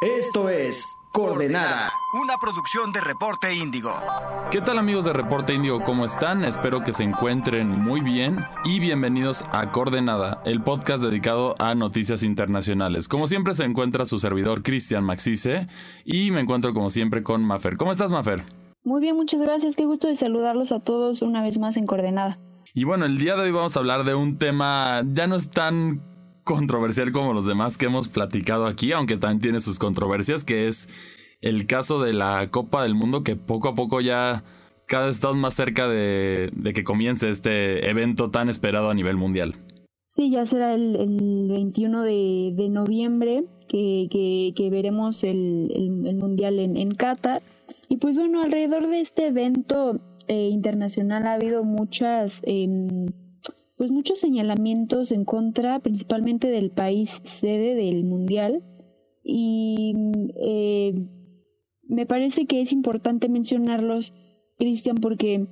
Esto es Coordenada. Una producción de Reporte Índigo. ¿Qué tal amigos de Reporte Índigo? ¿Cómo están? Espero que se encuentren muy bien y bienvenidos a Coordenada, el podcast dedicado a noticias internacionales. Como siempre se encuentra su servidor Cristian Maxice y me encuentro como siempre con Mafer. ¿Cómo estás Mafer? Muy bien, muchas gracias. Qué gusto de saludarlos a todos una vez más en Coordenada. Y bueno, el día de hoy vamos a hablar de un tema ya no es tan controversial como los demás que hemos platicado aquí, aunque también tiene sus controversias, que es el caso de la Copa del Mundo, que poco a poco ya cada vez estamos más cerca de, que comience este evento tan esperado a nivel mundial. Sí, ya será el, 21 de, noviembre que, veremos el, mundial en, Qatar. Y pues bueno, alrededor de este evento eh, internacional ha habido muchas... Em, pues muchos señalamientos en contra principalmente del país sede del mundial y eh, me parece que es importante mencionarlos, Cristian, porque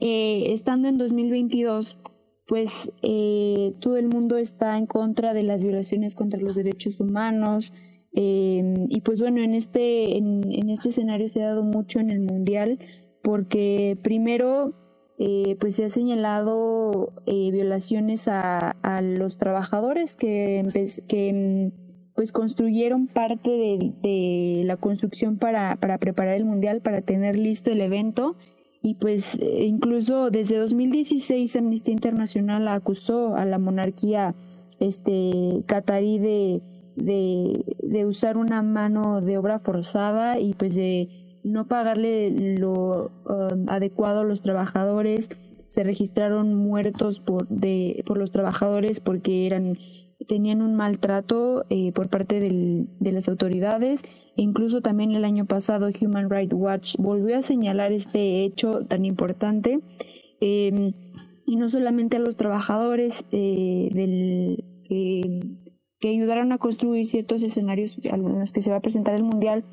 eh, estando en 2022, pues eh, todo el mundo está en contra de las violaciones contra los derechos humanos. y pues bueno, en este, en este escenario se ha dado mucho en el Mundial, porque primero eh, pues se ha señalado eh, violaciones a, los trabajadores que, que pues construyeron parte de, la construcción para, preparar el mundial, para tener listo el evento. Y pues eh, incluso desde 2016 Amnistía Internacional acusó a la monarquía este, catarí de, de usar una mano de obra forzada y pues de no pagarle lo um, adecuado a los trabajadores, se registraron muertos por, de, por los trabajadores porque eran tenían un maltrato eh, por parte de las autoridades. E incluso también el año pasado Human Rights Watch volvió a señalar este hecho tan importante em, y no solamente a los trabajadores eh, del, que ayudaron a construir ciertos escenarios en los que se va a presentar el mundial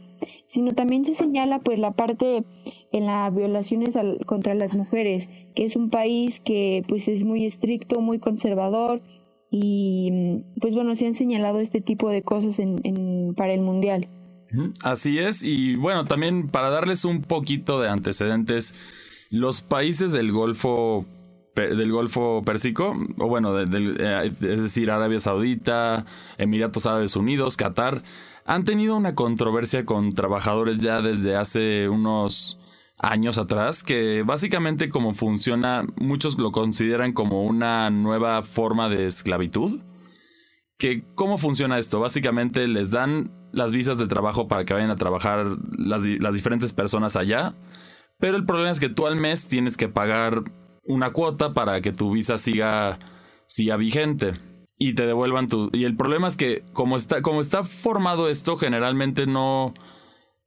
sino también se señala pues la parte en las violaciones contra las mujeres, que es un país que pues es muy estricto, muy conservador y pues bueno, se han señalado este tipo de cosas en, para el mundial. Así es, y bueno, también para darles un poquito de antecedentes, los países del Golfo del Golfo Pérsico, o bueno, eh, es decir, Arabia Saudita, Emiratos Árabes Unidos, Qatar, han tenido una controversia con trabajadores ya desde hace unos años atrás, que básicamente como funciona, muchos lo consideran como una nueva forma de esclavitud. Que, ¿Cómo funciona esto? Básicamente les dan las visas de trabajo para que vayan a trabajar las, las diferentes personas allá, pero el problema es que tú al mes tienes que pagar una cuota para que tu visa siga, siga vigente y te devuelvan tu... Y el problema es que como está, como está formado esto, generalmente no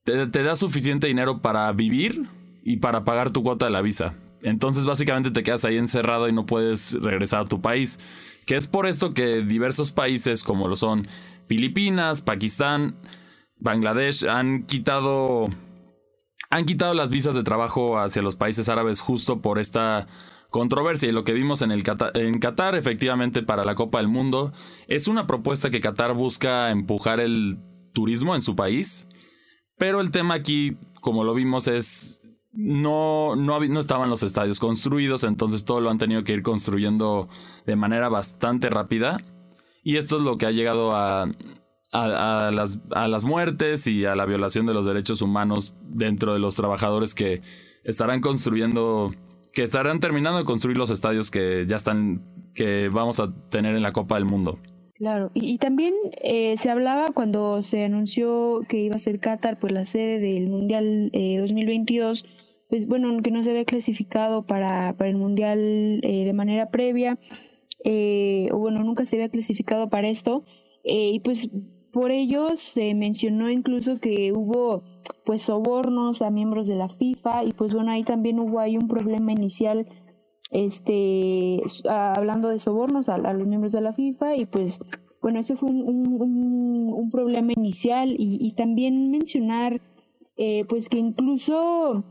te, da suficiente dinero para vivir y para pagar tu cuota de la visa. Entonces básicamente te quedas ahí encerrado y no puedes regresar a tu país. Que es por esto que diversos países como lo son Filipinas, Pakistán, Bangladesh han quitado han quitado las visas de trabajo hacia los países árabes justo por esta controversia y lo que vimos en, el en Qatar efectivamente para la Copa del Mundo es una propuesta que Qatar busca empujar el turismo en su país, pero el tema aquí, como lo vimos, es no, no, no estaban los estadios construidos, entonces todo lo han tenido que ir construyendo de manera bastante rápida y esto es lo que ha llegado a, a, las, a las muertes y a la violación de los derechos humanos dentro de los trabajadores que estarán construyendo que estarán terminando de construir los estadios que ya están, que vamos a tener en la Copa del Mundo. Claro, y, también eh, se hablaba cuando se anunció que iba a ser Qatar, pues la sede del Mundial 2022, eh, pues bueno, que no se había clasificado para, para el Mundial eh, de manera previa, o bueno, nunca se había clasificado para esto, y pues por ello se mencionó incluso que hubo pues sobornos a miembros de la FIFA. Y pues bueno, ahí también hubo ahí un problema inicial este hablando de sobornos a, los miembros de la FIFA. Y pues bueno, ese fue un, problema inicial. Y, también mencionar eh, pues que incluso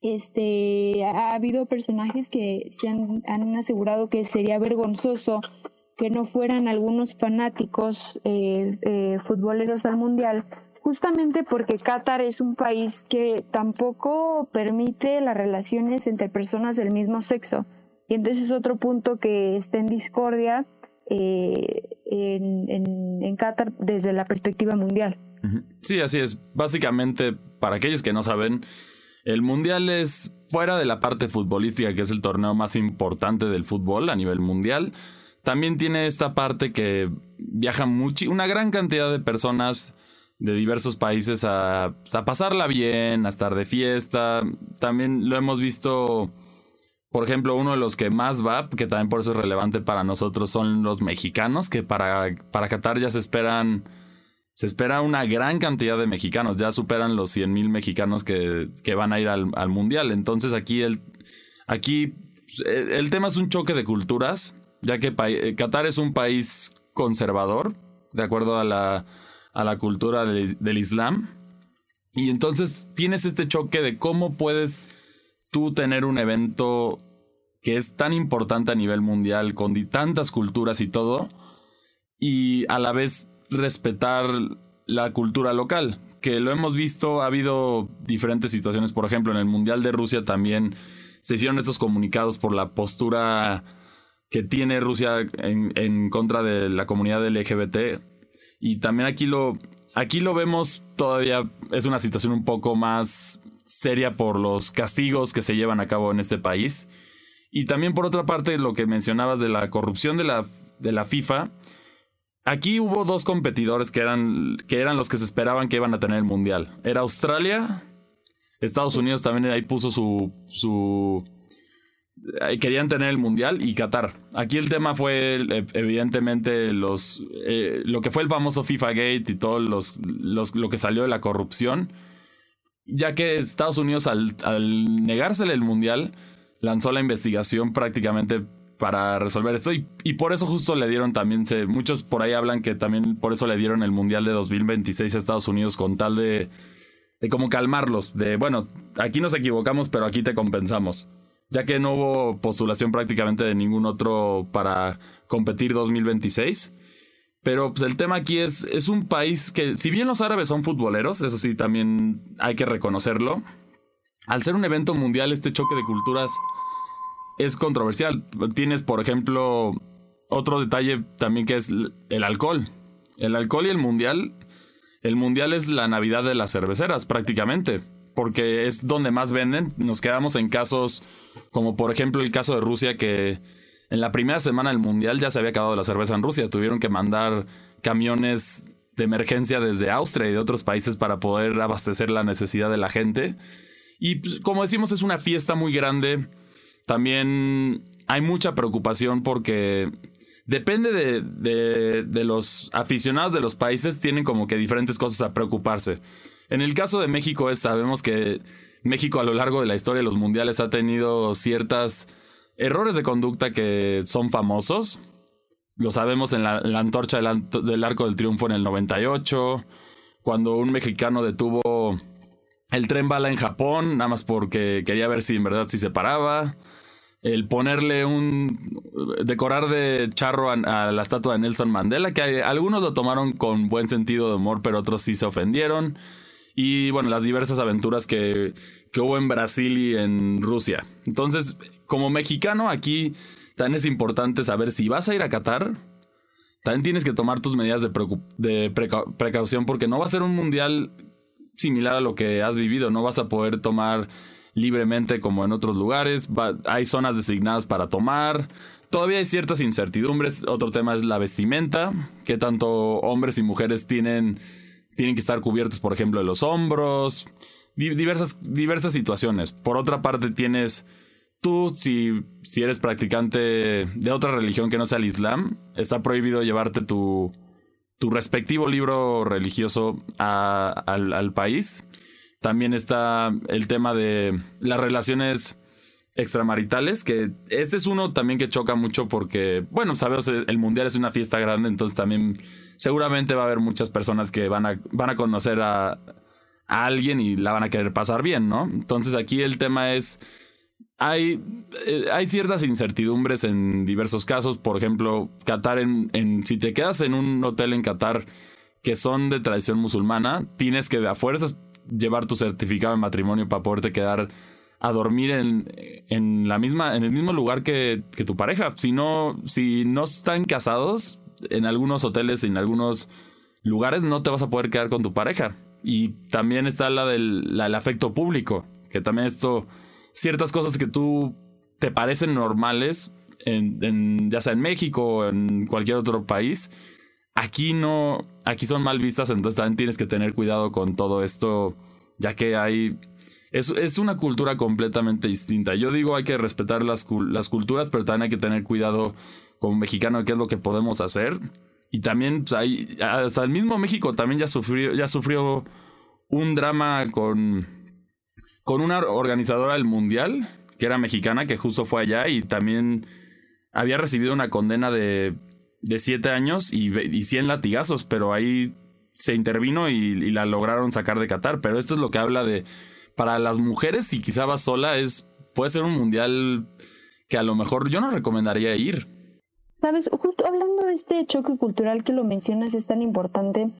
este ha habido personajes que se han, han asegurado que sería vergonzoso que no fueran algunos fanáticos eh, eh, futboleros al mundial, justamente porque Qatar es un país que tampoco permite las relaciones entre personas del mismo sexo. Y entonces es otro punto que está en discordia eh, en, en, Qatar desde la perspectiva mundial. Sí, así es. Básicamente, para aquellos que no saben, el Mundial es fuera de la parte futbolística, que es el torneo más importante del fútbol a nivel mundial. También tiene esta parte que viaja una gran cantidad de personas de diversos países a, a, pasarla bien, a estar de fiesta. También lo hemos visto, por ejemplo, uno de los que más va, que también por eso es relevante para nosotros, son los mexicanos, que para, para Qatar ya se esperan se espera una gran cantidad de mexicanos, ya superan los 100 mil mexicanos que, van a ir al, mundial. Entonces aquí, el, aquí pues, el tema es un choque de culturas, ya que eh, Qatar es un país conservador, de acuerdo a la, a la cultura del, Islam. Y entonces tienes este choque de cómo puedes tú tener un evento que es tan importante a nivel mundial, con tantas culturas y todo, y a la vez respetar la cultura local, que lo hemos visto, ha habido diferentes situaciones, por ejemplo, en el Mundial de Rusia también se hicieron estos comunicados por la postura que tiene Rusia en, contra de la comunidad LGBT. Y también aquí lo, aquí lo vemos todavía, es una situación un poco más seria por los castigos que se llevan a cabo en este país. Y también por otra parte, lo que mencionabas de la corrupción de la, de la FIFA, Aquí hubo dos competidores que eran, que eran los que se esperaban que iban a tener el mundial. Era Australia, Estados Unidos también ahí puso su. su querían tener el mundial y Qatar. Aquí el tema fue evidentemente los eh, lo que fue el famoso FIFA Gate y todo los, lo que salió de la corrupción. Ya que Estados Unidos al, al negársele el mundial lanzó la investigación prácticamente para resolver esto. Y, por eso justo le dieron también, se, muchos por ahí hablan que también por eso le dieron el Mundial de 2026 a Estados Unidos con tal de, de como calmarlos, de bueno, aquí nos equivocamos, pero aquí te compensamos. Ya que no hubo postulación prácticamente de ningún otro para competir 2026. Pero pues, el tema aquí es, es un país que, si bien los árabes son futboleros, eso sí, también hay que reconocerlo. Al ser un evento mundial, este choque de culturas es controversial. Tienes, por ejemplo, otro detalle también que es el alcohol. El alcohol y el mundial. El mundial es la Navidad de las cerveceras, prácticamente. Porque es donde más venden. Nos quedamos en casos como, por ejemplo, el caso de Rusia, que en la primera semana del mundial ya se había acabado la cerveza en Rusia. Tuvieron que mandar camiones de emergencia desde Austria y de otros países para poder abastecer la necesidad de la gente. Y pues, como decimos, es una fiesta muy grande también hay mucha preocupación porque depende de, los aficionados de los países, tienen como que diferentes cosas a preocuparse. En el caso de México es, sabemos que México a lo largo de la historia de los mundiales ha tenido ciertos errores de conducta que son famosos. Lo sabemos en la, antorcha del, del, Arco del Triunfo en el 98, cuando un mexicano detuvo el tren bala en Japón, nada más porque quería ver si en verdad si se paraba. El ponerle un. decorar de charro a, la estatua de Nelson Mandela, que algunos lo tomaron con buen sentido de humor, pero otros sí se ofendieron. Y bueno, las diversas aventuras que, que hubo en Brasil y en Rusia. Entonces, como mexicano, aquí también es importante saber si vas a ir a Qatar. También tienes que tomar tus medidas de, precaución porque no va a ser un mundial similar a lo que has vivido. No vas a poder tomar libremente como en otros lugares. hay zonas designadas para tomar. Todavía hay ciertas incertidumbres. Otro tema es la vestimenta. Que tanto hombres y mujeres tienen, tienen que estar cubiertos, por ejemplo, de los hombros. Diversas, diversas situaciones. Por otra parte, tienes tú, si, si eres practicante de otra religión que no sea el Islam, está prohibido llevarte tu, tu respectivo libro religioso al, país. También está el tema de las relaciones extramaritales, que este es uno también que choca mucho porque, bueno, sabes, el mundial es una fiesta grande, entonces también seguramente va a haber muchas personas que van a, van a conocer a, alguien y la van a querer pasar bien, ¿no? Entonces aquí el tema es hay, eh, hay ciertas incertidumbres en diversos casos. Por ejemplo, Qatar, en, en, si te quedas en un hotel en Qatar que son de tradición musulmana, tienes que a fuerzas llevar tu certificado de matrimonio para poderte quedar a dormir en, en la misma, en el mismo lugar que, que, tu pareja. Si no, si no están casados, en algunos hoteles, en algunos lugares, no te vas a poder quedar con tu pareja. Y también está la del el afecto público, que también esto, ciertas cosas que tú te parecen normales, en, en, ya sea en México o en cualquier otro país, aquí no, aquí son mal vistas, entonces también tienes que tener cuidado con todo esto, ya que hay... Es, es una cultura completamente distinta. Yo digo hay que respetar las, las culturas, pero también hay que tener cuidado como mexicano qué es lo que podemos hacer. Y también pues, hasta el mismo México también ya sufrió, ya sufrió un drama con, con una organizadora del Mundial, que era mexicana, que justo fue allá y también había recibido una condena de de siete años y, y 100 latigazos, pero ahí se intervino y, la lograron sacar de Qatar. Pero esto es lo que habla de, para las mujeres, si quizá va sola, es, puede ser un mundial que a lo mejor yo no recomendaría ir. Sabes, justo hablando de este choque cultural que lo mencionas es tan importante,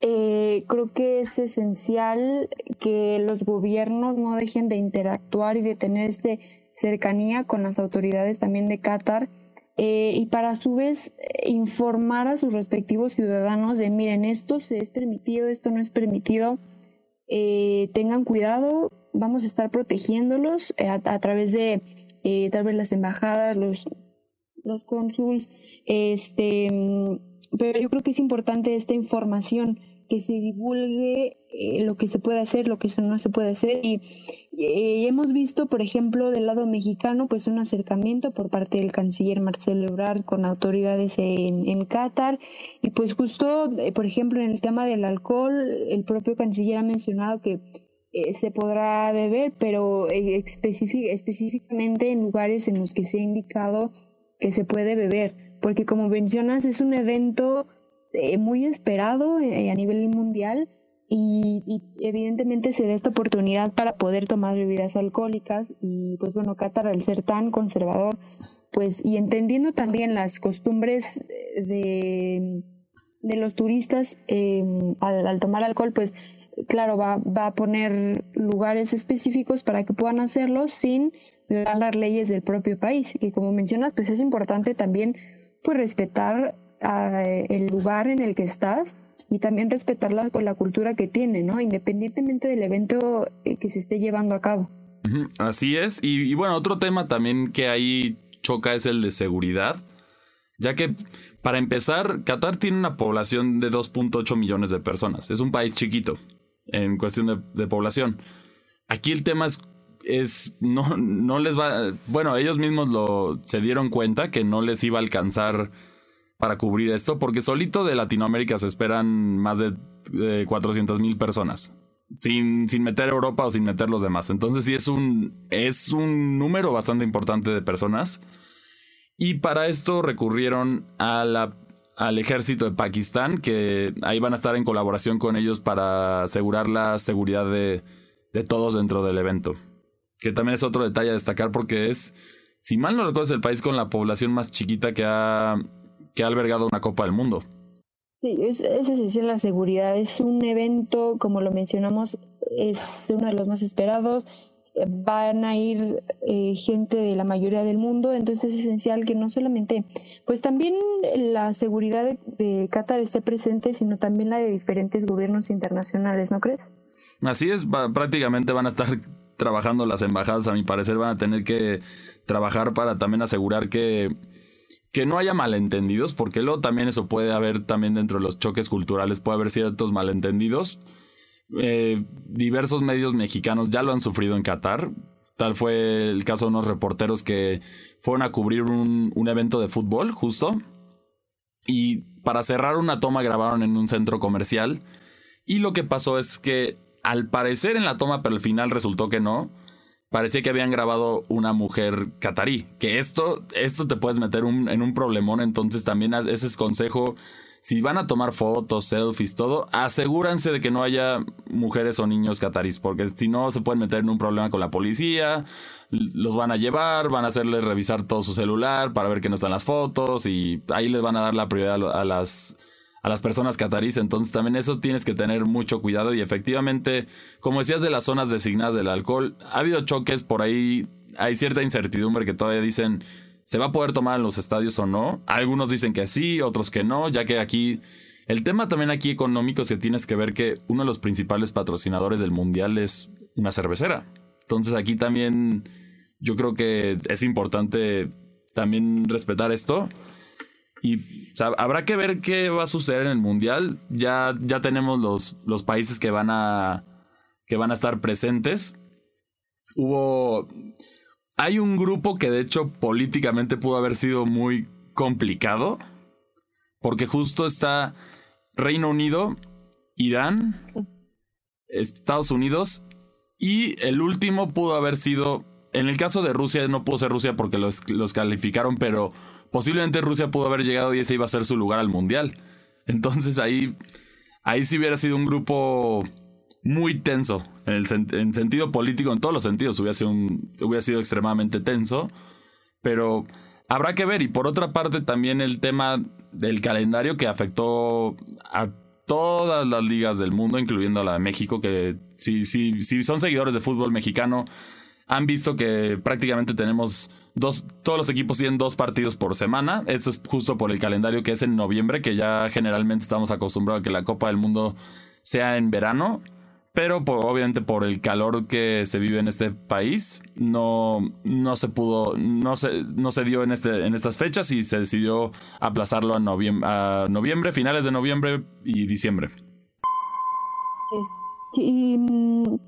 eh, creo que es esencial que los gobiernos no dejen de interactuar y de tener este cercanía con las autoridades también de Qatar eh, y para a su vez informar a sus respectivos ciudadanos de miren, esto se es permitido, esto no es permitido, eh, tengan cuidado, vamos a estar protegiéndolos eh, a, través de tal vez las embajadas, los, los cónsuls, este, mm, pero yo creo que es importante esta información que se divulgue eh, lo que se puede hacer, lo que no se puede hacer. Y, hemos visto, por ejemplo, del lado mexicano, pues un acercamiento por parte del canciller Marcelo Ebrard con autoridades en, en Qatar. Y pues justo, eh, por ejemplo, en el tema del alcohol, el propio canciller ha mencionado que eh, se podrá beber, pero específicamente en lugares en los que se ha indicado que se puede beber. Porque como mencionas, es un evento eh, muy esperado eh, a nivel mundial y, evidentemente se da esta oportunidad para poder tomar bebidas alcohólicas y pues bueno, Qatar al ser tan conservador, pues y entendiendo también las costumbres de, de los turistas em, al, tomar alcohol, pues claro, va, va a poner lugares específicos para que puedan hacerlo sin violar las leyes del propio país. Y como mencionas, pues es importante también pues respetar el lugar en el que estás y también respetar la, la cultura que tiene, ¿no? Independientemente del evento eh, que se esté llevando a cabo. Así es. Y, bueno, otro tema también que ahí choca es el de seguridad, ya que para empezar, Qatar tiene una población de 2.8 millones de personas. Es un país chiquito en cuestión de, de población. Aquí el tema es es no, no les va. Bueno, ellos mismos lo se dieron cuenta que no les iba a alcanzar para cubrir esto, porque solito de Latinoamérica se esperan más de, 400 mil personas. Sin, sin, meter Europa o sin meter los demás. Entonces sí es un, es un número bastante importante de personas. Y para esto recurrieron a la, al ejército de Pakistán, que ahí van a estar en colaboración con ellos para asegurar la seguridad de, de todos dentro del evento. Que también es otro detalle a destacar porque es, si mal no recuerdo, es el país con la población más chiquita que ha que ha albergado una Copa del Mundo. Sí, es, es esencial la seguridad. Es un evento, como lo mencionamos, es uno de los más esperados. Van a ir eh, gente de la mayoría del mundo, entonces es esencial que no solamente, pues también la seguridad de, de Qatar esté presente, sino también la de diferentes gobiernos internacionales, ¿no crees? Así es, prácticamente van a estar trabajando las embajadas, a mi parecer van a tener que trabajar para también asegurar que que no haya malentendidos, porque luego también eso puede haber también dentro de los choques culturales, puede haber ciertos malentendidos. Eh, diversos medios mexicanos ya lo han sufrido en Qatar. Tal fue el caso de unos reporteros que fueron a cubrir un, un evento de fútbol, justo. Y para cerrar una toma grabaron en un centro comercial. Y lo que pasó es que al parecer en la toma, pero al final resultó que no, parecía que habían grabado una mujer catarí. Que esto, esto te puedes meter en un problemón, entonces también ese es consejo. si van a tomar fotos, selfies, todo, asegúrense de que no haya mujeres o niños catarís, porque si no se pueden meter en un problema con la policía, los van a llevar, van a hacerles revisar todo su celular para ver que no están las fotos y ahí les van a dar la prioridad a las a las personas catarís, entonces también eso tienes que tener mucho cuidado y efectivamente, como decías de las zonas designadas del alcohol, ha habido choques por ahí, hay cierta incertidumbre que todavía dicen ¿Se va a poder tomar en los estadios o no? Algunos dicen que sí, otros que no, ya que aquí... El tema también aquí económico es que tienes que ver que uno de los principales patrocinadores del mundial es una cervecera. Entonces aquí también yo creo que es importante también respetar esto. Y habrá que ver qué va a suceder en el mundial. Ya, ya tenemos los, los países que van a que van a estar presentes. Hubo hay un grupo que de hecho políticamente pudo haber sido muy complicado. Porque justo está Reino Unido, Irán, Estados Unidos y el último pudo haber sido, en el caso de Rusia no pudo ser Rusia porque los, los calificaron, pero posiblemente Rusia pudo haber llegado y ese iba a ser su lugar al Mundial. Entonces ahí, ahí sí hubiera sido un grupo muy tenso. En, el en sentido político, en todos los sentidos, hubiera sido, hubiera sido extremadamente tenso. Pero habrá que ver. Y por otra parte, también el tema del calendario que afectó a todas las ligas del mundo, incluyendo a la de México, que si, si, si son seguidores de fútbol mexicano, han visto que prácticamente tenemos dos, todos los equipos tienen dos partidos por semana. Esto es justo por el calendario que es en noviembre, que ya generalmente estamos acostumbrados a que la Copa del Mundo sea en verano pero obviamente por el calor que se vive en este país, no, no se pudo, no se, no se dio en, este, en estas fechas y se decidió aplazarlo a, noviembre, finales de noviembre y diciembre. Y, mm,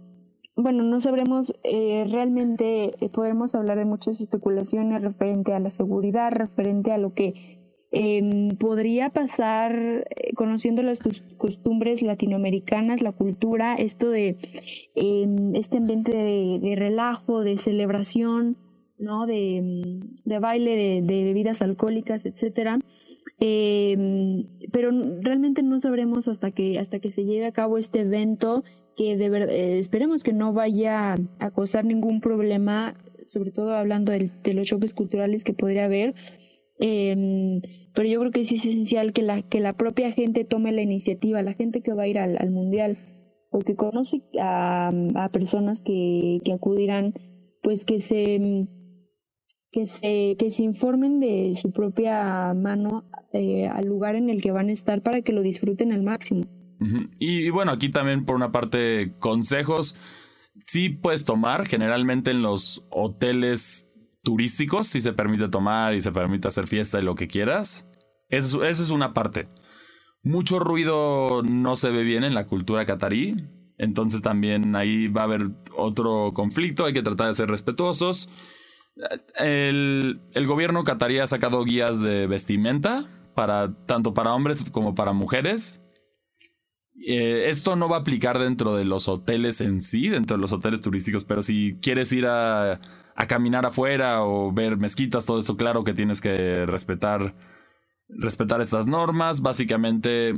bueno, no sabremos, eh, realmente eh, podremos hablar de muchas especulaciones referente a la seguridad, referente a lo que Em, podría pasar eh, conociendo las costumbres latinoamericanas, la cultura, esto de em, este ambiente de, relajo, de celebración, ¿no? de, em, baile, de, bebidas alcohólicas, etcétera. pero realmente no sabremos hasta que, hasta que se lleve a cabo este evento que de verdad, eh, esperemos que no vaya a causar ningún problema, sobre todo hablando de, los choques culturales que podría haber. Eh, pero yo creo que sí es esencial que la, que la propia gente tome la iniciativa, la gente que va a ir al, mundial o que conoce a, personas que, que, acudirán, pues que se, que, se, que se informen de su propia mano eh, al lugar en el que van a estar para que lo disfruten al máximo. Y, bueno, aquí también por una parte consejos, sí puedes tomar generalmente en los hoteles turísticos, si se permite tomar y se permite hacer fiesta y lo que quieras. Esa es una parte. Mucho ruido no se ve bien en la cultura catarí. Entonces también ahí va a haber otro conflicto. Hay que tratar de ser respetuosos. El, gobierno catarí ha sacado guías de vestimenta para tanto para hombres como para mujeres. Eh, esto no va a aplicar dentro de los hoteles en sí, dentro de los hoteles turísticos, pero si quieres ir a, a caminar afuera o ver mezquitas, todo eso, claro que tienes que respetar, respetar estas normas. Básicamente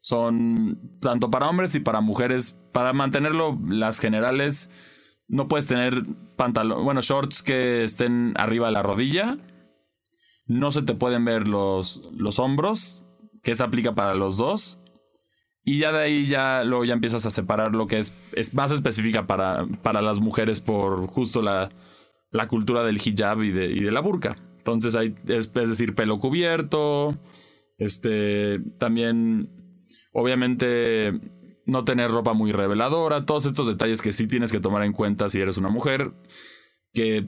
son tanto para hombres y para mujeres. Para mantenerlo, las generales, no puedes tener pantalones, bueno, shorts que estén arriba de la rodilla. No se te pueden ver los, los hombros, que se aplica para los dos. Y ya de ahí ya luego ya empiezas a separar lo que es, es más específica para, para las mujeres por justo la, la cultura del hijab y de, y de la burka. Entonces hay, es, decir, pelo cubierto, este, también, obviamente, no tener ropa muy reveladora, todos estos detalles que sí tienes que tomar en cuenta si eres una mujer, que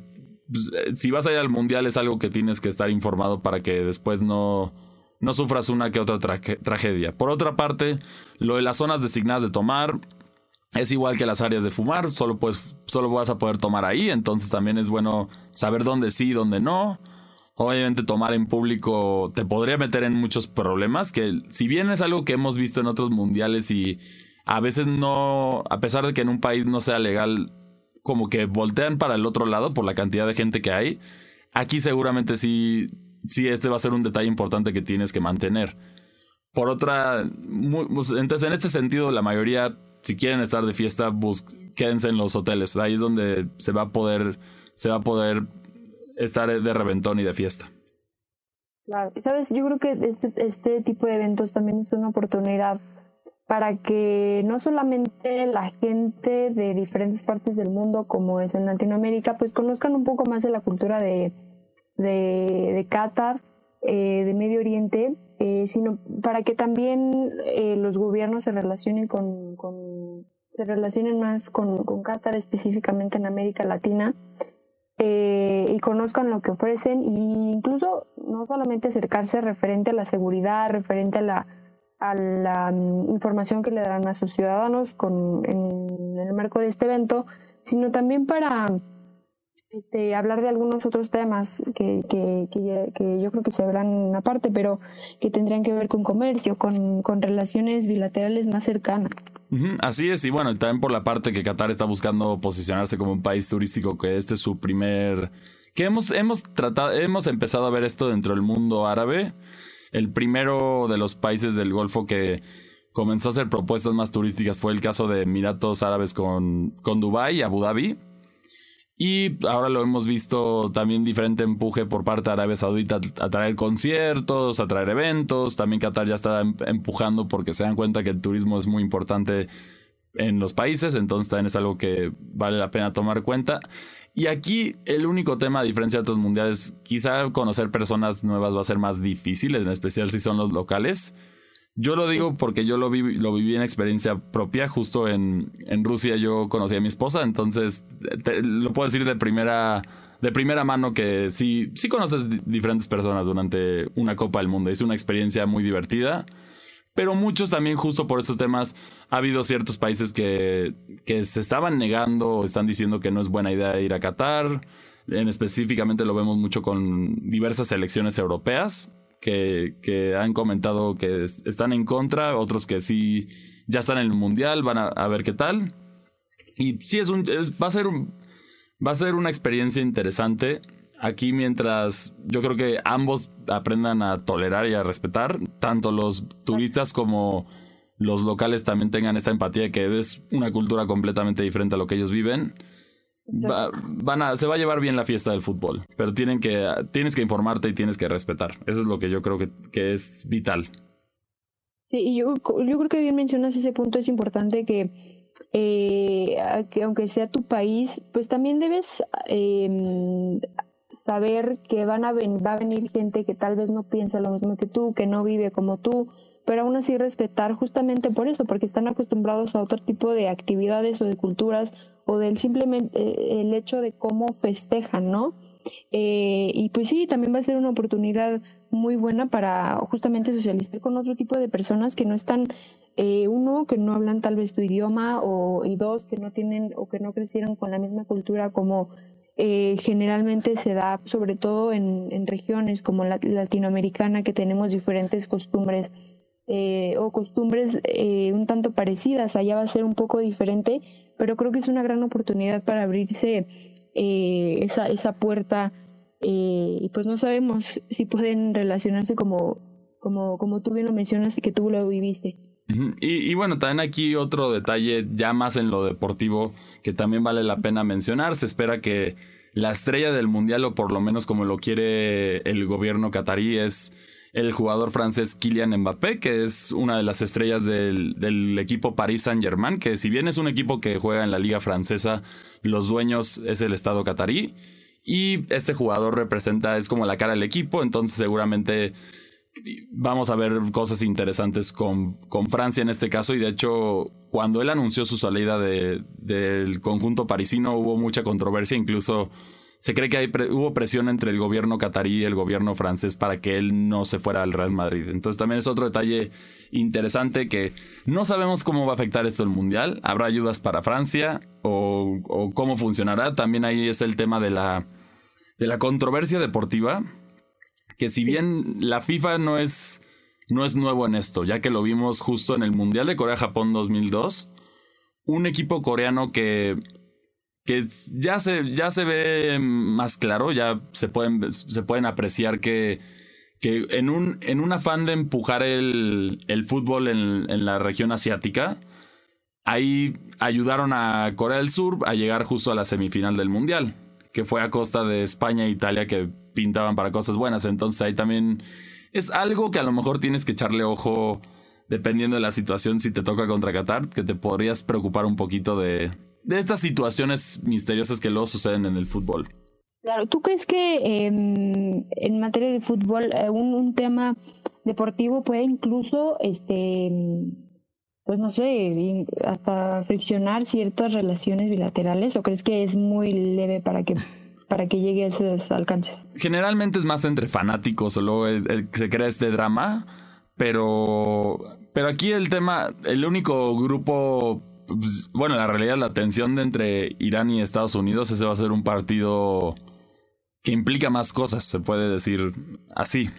pues, eh, si vas a ir al mundial es algo que tienes que estar informado para que después no, no sufras una que otra tragedia. Por otra parte, lo de las zonas designadas de tomar, es igual que las áreas de fumar, solo, pues, solo vas a poder tomar ahí, entonces también es bueno saber dónde sí y dónde no. Obviamente tomar en público te podría meter en muchos problemas, que si bien es algo que hemos visto en otros mundiales y a veces no, a pesar de que en un país no sea legal, como que voltean para el otro lado por la cantidad de gente que hay, aquí seguramente sí, sí este va a ser un detalle importante que tienes que mantener. por otra, pues, entonces en este sentido la mayoría, si quieren estar de fiesta, quédense en los hoteles. Ahí es donde se va a poder, se va a poder estar de reventón y de fiesta. Claro, sabes, yo creo que este, este tipo de eventos también es una oportunidad para que no solamente la gente de diferentes partes del mundo, como es en Latinoamérica, pues conozcan un poco más de la cultura de, de, de Qatar, eh, de Medio Oriente, eh, sino para que también eh, los gobiernos se relacionen con, se relacionen más con, con, Qatar, específicamente en América Latina, y conozcan lo que ofrecen, e incluso no solamente acercarse referente a la seguridad, referente a la a la mm, información que le darán a sus ciudadanos con, en, el marco de este evento, sino también para este, hablar de algunos otros temas que, que, que, yo creo que se hablan aparte, pero que tendrían que ver con comercio, con, con relaciones bilaterales más cercanas. Así es, y bueno, también por la parte que Qatar está buscando posicionarse como un país turístico, que este es su primer... que hemos, hemos tratado, hemos empezado a ver esto dentro del mundo árabe, el primero de los países del Golfo que comenzó a hacer propuestas más turísticas fue el caso de Emiratos Árabes con, con Dubái y Abu Dhabi. Y ahora lo hemos visto también diferente empuje por parte de Arabia Saudita a traer conciertos, a traer eventos. También Qatar ya está em, empujando porque se dan cuenta que el turismo es muy importante en los países, entonces también es algo que vale la pena tomar cuenta. Y aquí el único tema, a diferencia de otros mundiales, quizá conocer personas nuevas va a ser más difícil, en especial si son los locales. Yo lo digo porque yo lo, vi, lo viví en experiencia propia. Justo en, en Rusia yo conocí a mi esposa, entonces lo puedo decir de primera, de primera mano que sí, sí conoces diferentes personas durante una Copa del Mundo. Es una experiencia muy divertida pero muchos también justo por estos temas ha habido ciertos países que, que se estaban negando están diciendo que no es buena idea ir a Qatar. En específicamente lo vemos mucho con diversas elecciones europeas que, han comentado que están en contra, otros que sí ya están en el mundial, van a, ver qué tal. Y sí, es un, va, a ser va a ser una experiencia interesante aquí mientras yo creo que ambos aprendan a tolerar y a respetar, tanto los turistas como los locales también tengan esta empatía de que es una cultura completamente diferente a lo que ellos viven. Van a, se va a llevar bien la fiesta del fútbol, pero tienen que, tienes que informarte y tienes que respetar. Eso es lo que yo creo que, que es vital. Sí, y yo, yo creo que bien mencionas ese punto, es importante que, eh, que aunque sea tu país, pues también debes eh, saber que van a va a venir gente que tal vez no piensa lo mismo que tú, que no vive como tú, pero aún así respetar justamente por eso, porque están acostumbrados a otro tipo de actividades o de culturas o del simplemente eh, el hecho de cómo festejan, ¿no? Eh, y pues sí, también va a ser una oportunidad muy buena para justamente socializar con otro tipo de personas que no están, eh, uno, que no hablan tal vez tu idioma, o, y dos, que no tienen o que no crecieron con la misma cultura como eh, generalmente se da sobre todo en, regiones como la latinoamericana que tenemos diferentes costumbres o costumbres un tanto parecidas. Allá va a ser un poco diferente, pero creo que es una gran oportunidad para abrirse esa, esa puerta y pues no sabemos si pueden relacionarse como, como, como tú bien lo mencionas y que tú lo viviste. Y, y, bueno, también aquí otro detalle ya más en lo deportivo que también vale la pena mencionar. Se espera que la estrella del mundial, o por lo menos como lo quiere el gobierno catarí, es el jugador francés Kylian Mbappé, que es una de las estrellas del, equipo Paris Saint-Germain, que si bien es un equipo que juega en la liga francesa, los dueños es el Estado catarí. Y este jugador representa, es como la cara del equipo, entonces seguramente vamos a ver cosas interesantes con, con, Francia en este caso y de hecho cuando él anunció su salida de, del conjunto parisino hubo mucha controversia, incluso se cree que hay hubo presión entre el gobierno catarí y el gobierno francés para que él no se fuera al Real Madrid. Entonces también es otro detalle interesante que no sabemos cómo va a afectar esto el Mundial. ¿Habrá ayudas para Francia o, o cómo funcionará? También ahí es el tema de la, de la controversia deportiva que si bien la FIFA no es, no es nuevo en esto, ya que lo vimos justo en el Mundial de Corea-Japón 2002, un equipo coreano que, que ya, se, ya se ve más claro, ya se pueden, se pueden apreciar que, que en un, en un afán de empujar el, el fútbol en, en, la región asiática, ahí ayudaron a Corea del Sur a llegar justo a la semifinal del Mundial, que fue a costa de España e Italia que pintaban para cosas buenas. Entonces ahí también es algo que a lo mejor tienes que echarle ojo dependiendo de la situación si te toca contra Qatar, que te podrías preocupar un poquito de, de estas situaciones misteriosas que luego suceden en el fútbol. Claro, ¿tú crees que em, en materia de fútbol eh, un, tema deportivo puede incluso, este, pues no sé, hasta friccionar ciertas relaciones bilaterales? ¿O crees que es muy leve para que para que llegue a esos alcances? Generalmente es más entre fanáticos o luego se crea este drama, pero, pero aquí el tema, el único grupo pues, bueno, la realidad, la tensión de entre Irán y Estados Unidos, ese va a ser un partido que implica más cosas, se puede decir así,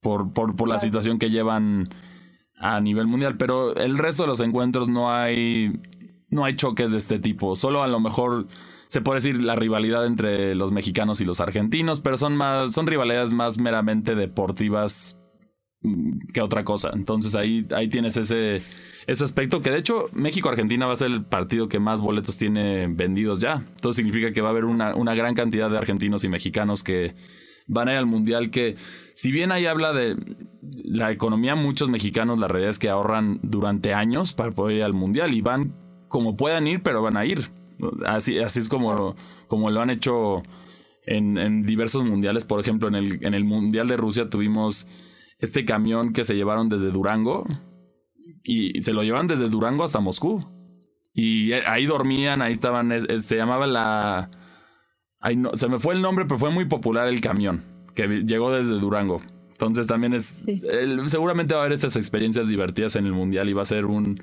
por, por, por la situación que llevan a nivel mundial. Pero el resto de los encuentros no hay, no hay choques de este tipo. Solo a lo mejor se puede decir la rivalidad entre los mexicanos y los argentinos, pero son más, son rivalidades más meramente deportivas que otra cosa. Entonces ahí, ahí tienes ese ese aspecto, que de hecho México-Argentina va a ser el partido que más boletos tiene vendidos ya. Entonces significa que va a haber una, una gran cantidad de argentinos y mexicanos que van a ir al Mundial, que si bien ahí habla de la economía, muchos mexicanos la realidad es que ahorran durante años para poder ir al Mundial y van como puedan ir, pero van a ir. Así, así es como, como lo han hecho en, en, diversos mundiales. Por ejemplo, en el, en el Mundial de Rusia tuvimos este camión que se llevaron desde Durango y se lo llevan desde Durango hasta Moscú. Y ahí dormían, ahí estaban, se llamaba la... no, se me fue el nombre, pero fue muy popular el camión, que llegó desde Durango. Entonces también es... seguramente va a haber estas experiencias divertidas en el Mundial y va a ser un,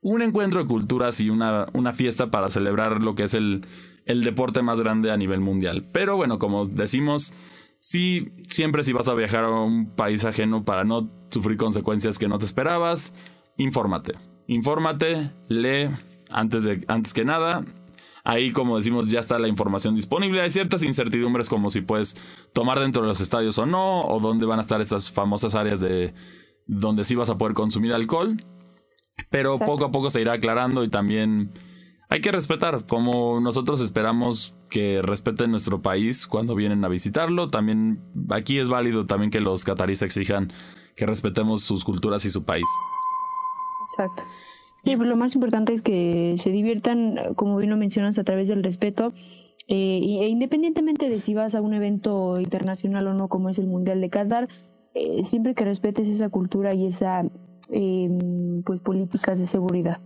un encuentro de culturas y una, una fiesta para celebrar lo que es el, el deporte más grande a nivel mundial. Pero bueno, como decimos, sí, siempre si vas a viajar a un país ajeno para no sufrir consecuencias que no te esperabas, infórmate. Infórmate, lee antes, de, antes que nada. Ahí, como decimos, ya está la información disponible. Hay ciertas incertidumbres como si puedes tomar dentro de los estadios o no, o dónde van a estar estas famosas áreas de donde sí vas a poder consumir alcohol. Pero poco a poco se irá aclarando y también hay que respetar, como nosotros esperamos que respeten nuestro país cuando vienen a visitarlo. También aquí es válido también que los cataríes exijan que respetemos sus culturas y su país. Exacto. Y lo más importante es que se diviertan, como bien lo mencionas, a través del respeto. Eh, e independientemente de si vas a un evento internacional o no, como es el Mundial de Qatar, eh, siempre que respetes esa cultura y esa eh, pues políticas de seguridad.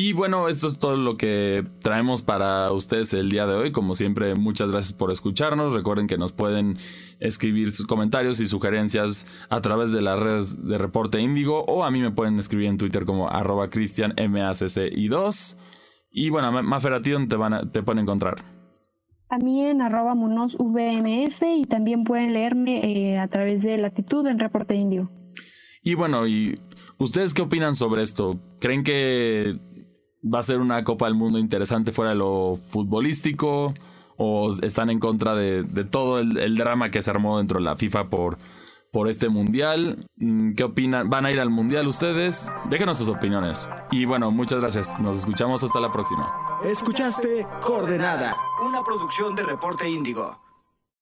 Y bueno, esto es todo lo que traemos para ustedes el día de hoy. Como siempre, muchas gracias por escucharnos. Recuerden que nos pueden escribir sus comentarios y sugerencias a través de las redes de Reporte Índigo o a mí me pueden escribir en Twitter como arroba cristianmacci2. Y bueno, Mafer, ¿a ti dónde te, van te pueden encontrar? A mí en arroba monosvmf y también pueden leerme eh, a través de Latitud en Reporte Índigo. Y bueno, ¿y ustedes qué opinan sobre esto? ¿Creen que va a ser una Copa del Mundo interesante fuera de lo futbolístico o están en contra de, todo el, drama que se armó dentro de la FIFA por, por este mundial. Mm, ¿Qué opinan? ¿Van a ir al mundial ustedes? Déjenos sus opiniones. Y bueno, muchas gracias. Nos escuchamos hasta la próxima. Escuchaste Coordenada, una producción de Reporte Índigo.